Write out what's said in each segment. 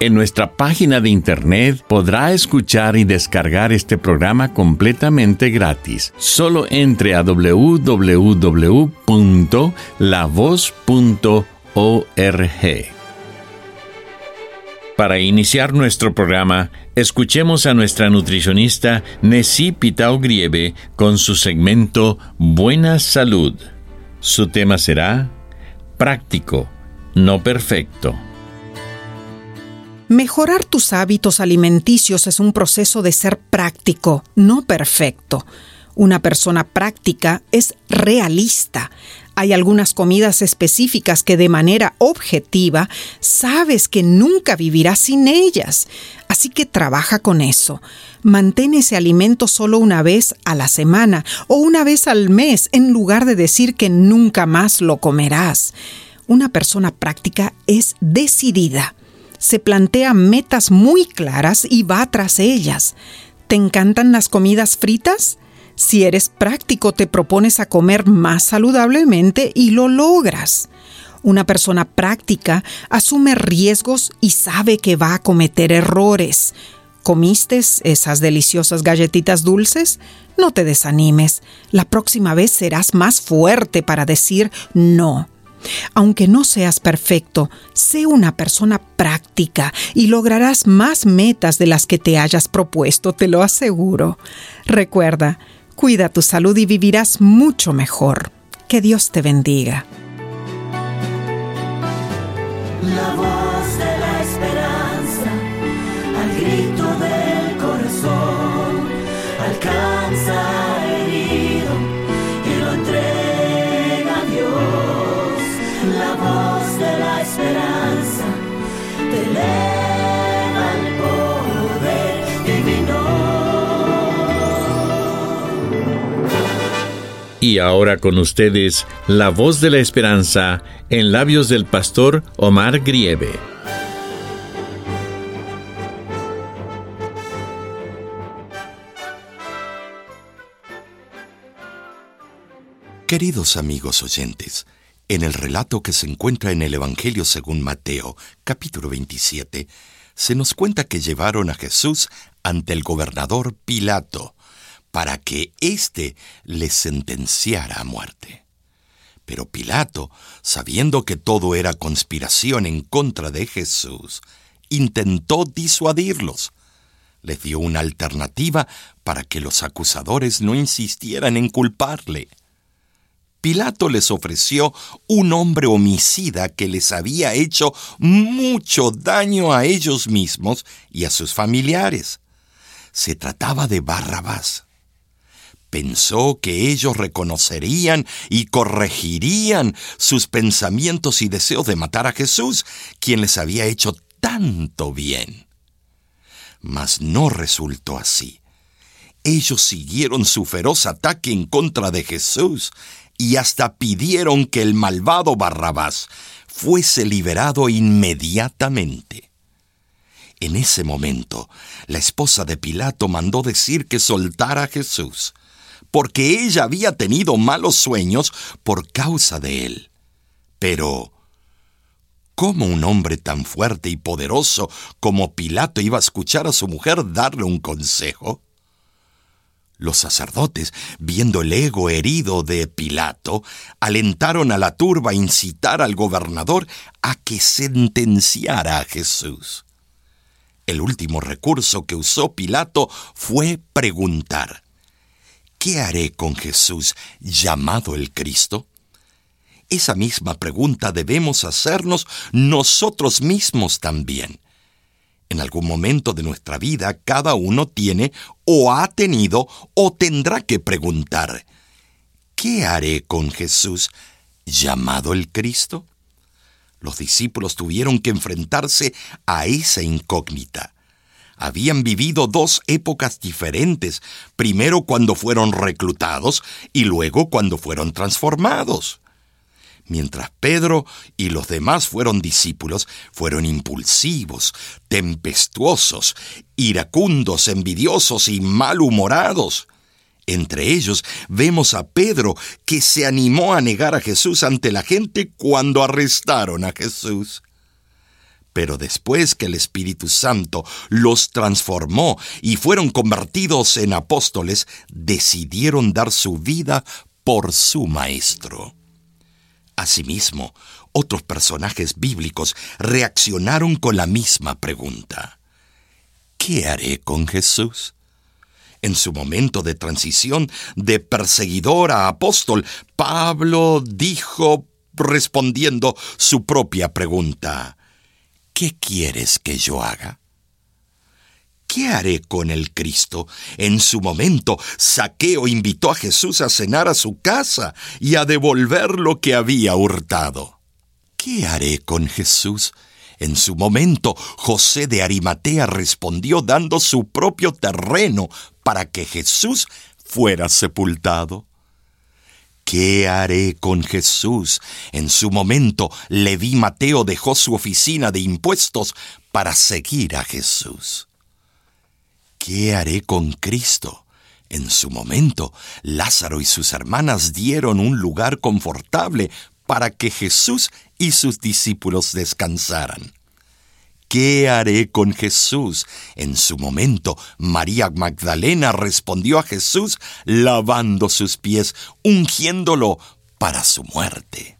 En nuestra página de internet podrá escuchar y descargar este programa completamente gratis. Solo entre a www.lavoz.org. Para iniciar nuestro programa, escuchemos a nuestra nutricionista Nessie Pitao Grieve con su segmento Buena Salud. Su tema será Práctico, no perfecto. Mejorar tus hábitos alimenticios es un proceso de ser práctico, no perfecto. Una persona práctica es realista. Hay algunas comidas específicas que de manera objetiva sabes que nunca vivirás sin ellas. Así que trabaja con eso. Mantén ese alimento solo una vez a la semana o una vez al mes en lugar de decir que nunca más lo comerás. Una persona práctica es decidida se plantea metas muy claras y va tras ellas. ¿Te encantan las comidas fritas? Si eres práctico, te propones a comer más saludablemente y lo logras. Una persona práctica asume riesgos y sabe que va a cometer errores. ¿Comiste esas deliciosas galletitas dulces? No te desanimes. La próxima vez serás más fuerte para decir no. Aunque no seas perfecto, sé una persona práctica y lograrás más metas de las que te hayas propuesto, te lo aseguro. Recuerda, cuida tu salud y vivirás mucho mejor. Que Dios te bendiga. Y ahora con ustedes, la voz de la esperanza en labios del pastor Omar Grieve. Queridos amigos oyentes, en el relato que se encuentra en el Evangelio según Mateo, capítulo 27, se nos cuenta que llevaron a Jesús ante el gobernador Pilato, para que éste le sentenciara a muerte. Pero Pilato, sabiendo que todo era conspiración en contra de Jesús, intentó disuadirlos. Les dio una alternativa para que los acusadores no insistieran en culparle. Pilato les ofreció un hombre homicida que les había hecho mucho daño a ellos mismos y a sus familiares. Se trataba de Barrabás pensó que ellos reconocerían y corregirían sus pensamientos y deseos de matar a Jesús, quien les había hecho tanto bien. Mas no resultó así. Ellos siguieron su feroz ataque en contra de Jesús y hasta pidieron que el malvado Barrabás fuese liberado inmediatamente. En ese momento, la esposa de Pilato mandó decir que soltara a Jesús, porque ella había tenido malos sueños por causa de él. Pero, ¿cómo un hombre tan fuerte y poderoso como Pilato iba a escuchar a su mujer darle un consejo? Los sacerdotes, viendo el ego herido de Pilato, alentaron a la turba a incitar al gobernador a que sentenciara a Jesús. El último recurso que usó Pilato fue preguntar, ¿Qué haré con Jesús llamado el Cristo? Esa misma pregunta debemos hacernos nosotros mismos también. En algún momento de nuestra vida cada uno tiene o ha tenido o tendrá que preguntar, ¿qué haré con Jesús llamado el Cristo? Los discípulos tuvieron que enfrentarse a esa incógnita. Habían vivido dos épocas diferentes, primero cuando fueron reclutados y luego cuando fueron transformados. Mientras Pedro y los demás fueron discípulos, fueron impulsivos, tempestuosos, iracundos, envidiosos y malhumorados. Entre ellos vemos a Pedro que se animó a negar a Jesús ante la gente cuando arrestaron a Jesús. Pero después que el Espíritu Santo los transformó y fueron convertidos en apóstoles, decidieron dar su vida por su Maestro. Asimismo, otros personajes bíblicos reaccionaron con la misma pregunta. ¿Qué haré con Jesús? En su momento de transición de perseguidor a apóstol, Pablo dijo respondiendo su propia pregunta, ¿qué quieres que yo haga? ¿Qué haré con el Cristo? En su momento, Saqueo invitó a Jesús a cenar a su casa y a devolver lo que había hurtado. ¿Qué haré con Jesús? En su momento, José de Arimatea respondió dando su propio terreno para que Jesús fuera sepultado. ¿Qué haré con Jesús? En su momento, Leví Mateo dejó su oficina de impuestos para seguir a Jesús. ¿Qué haré con Cristo? En su momento, Lázaro y sus hermanas dieron un lugar confortable para que Jesús y sus discípulos descansaran. ¿Qué haré con Jesús? En su momento, María Magdalena respondió a Jesús lavando sus pies, ungiéndolo para su muerte.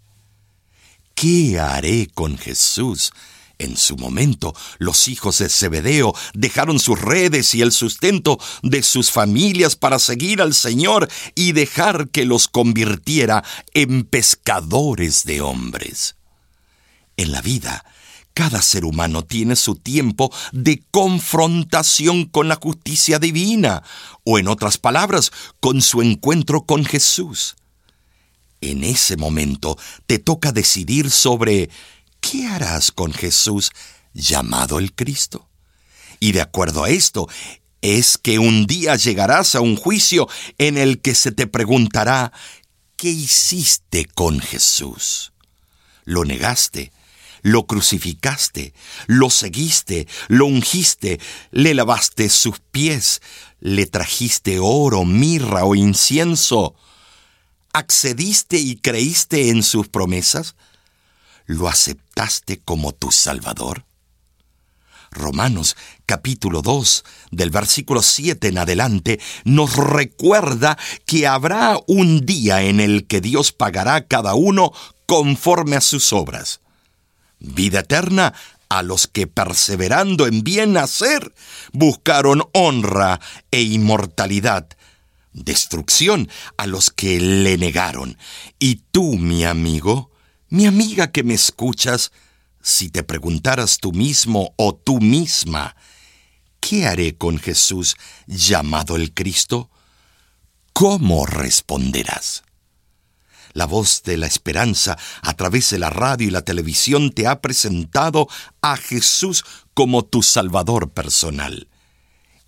¿Qué haré con Jesús? En su momento, los hijos de Zebedeo dejaron sus redes y el sustento de sus familias para seguir al Señor y dejar que los convirtiera en pescadores de hombres. En la vida, cada ser humano tiene su tiempo de confrontación con la justicia divina, o en otras palabras, con su encuentro con Jesús. En ese momento te toca decidir sobre ¿qué harás con Jesús llamado el Cristo? Y de acuerdo a esto, es que un día llegarás a un juicio en el que se te preguntará, ¿qué hiciste con Jesús? ¿Lo negaste? ¿Lo crucificaste? ¿Lo seguiste? ¿Lo ungiste? ¿Le lavaste sus pies? ¿Le trajiste oro, mirra o incienso? ¿Accediste y creíste en sus promesas? ¿Lo aceptaste como tu Salvador? Romanos capítulo 2, del versículo 7 en adelante, nos recuerda que habrá un día en el que Dios pagará a cada uno conforme a sus obras. Vida eterna a los que perseverando en bien hacer buscaron honra e inmortalidad. Destrucción a los que le negaron. Y tú, mi amigo, mi amiga que me escuchas, si te preguntaras tú mismo o tú misma, ¿qué haré con Jesús llamado el Cristo? ¿Cómo responderás? La voz de la esperanza a través de la radio y la televisión te ha presentado a Jesús como tu Salvador personal.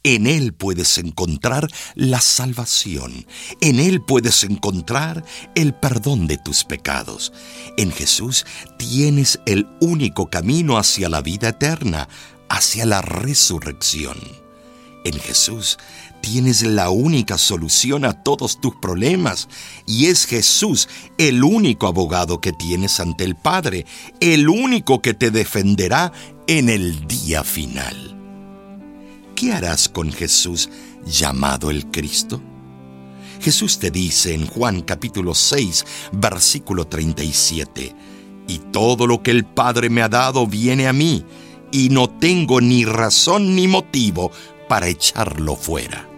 En Él puedes encontrar la salvación. En Él puedes encontrar el perdón de tus pecados. En Jesús tienes el único camino hacia la vida eterna, hacia la resurrección. En Jesús tienes la única solución a todos tus problemas y es Jesús el único abogado que tienes ante el Padre, el único que te defenderá en el día final. ¿qué harás con Jesús llamado el Cristo? Jesús te dice en Juan capítulo 6, versículo 37, Y todo lo que el Padre me ha dado viene a mí, y no tengo ni razón ni motivo para echarlo fuera.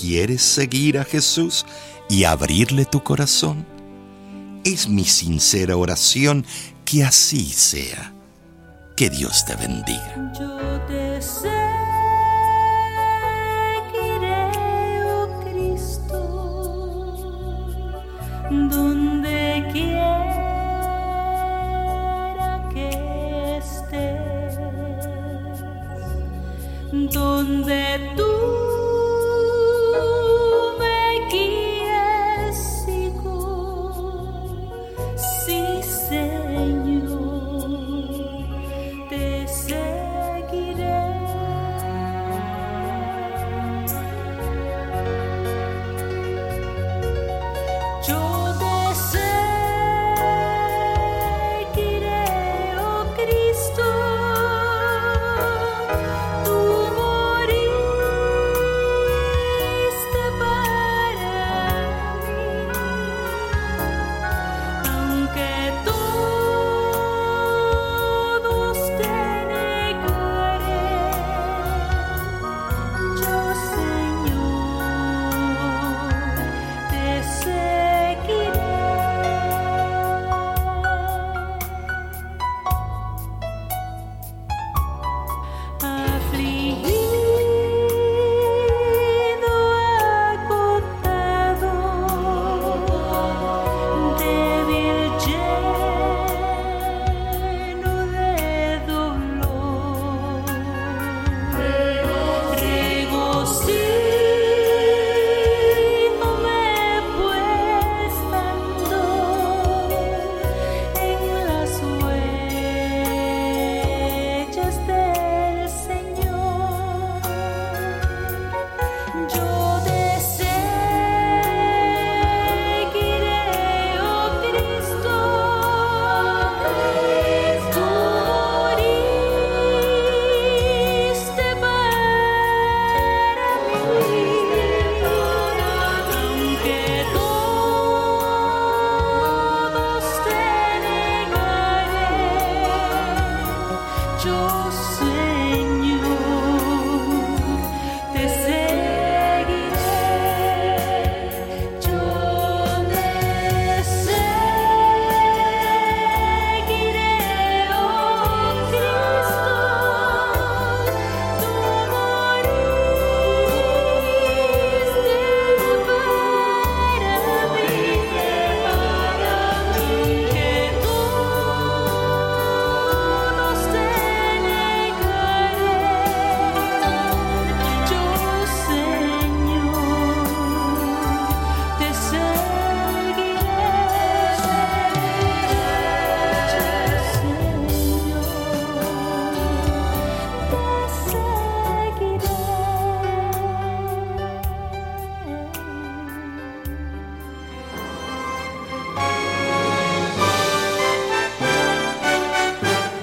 ¿Quieres seguir a Jesús y abrirle tu corazón? Es mi sincera oración que así sea. Que Dios te bendiga.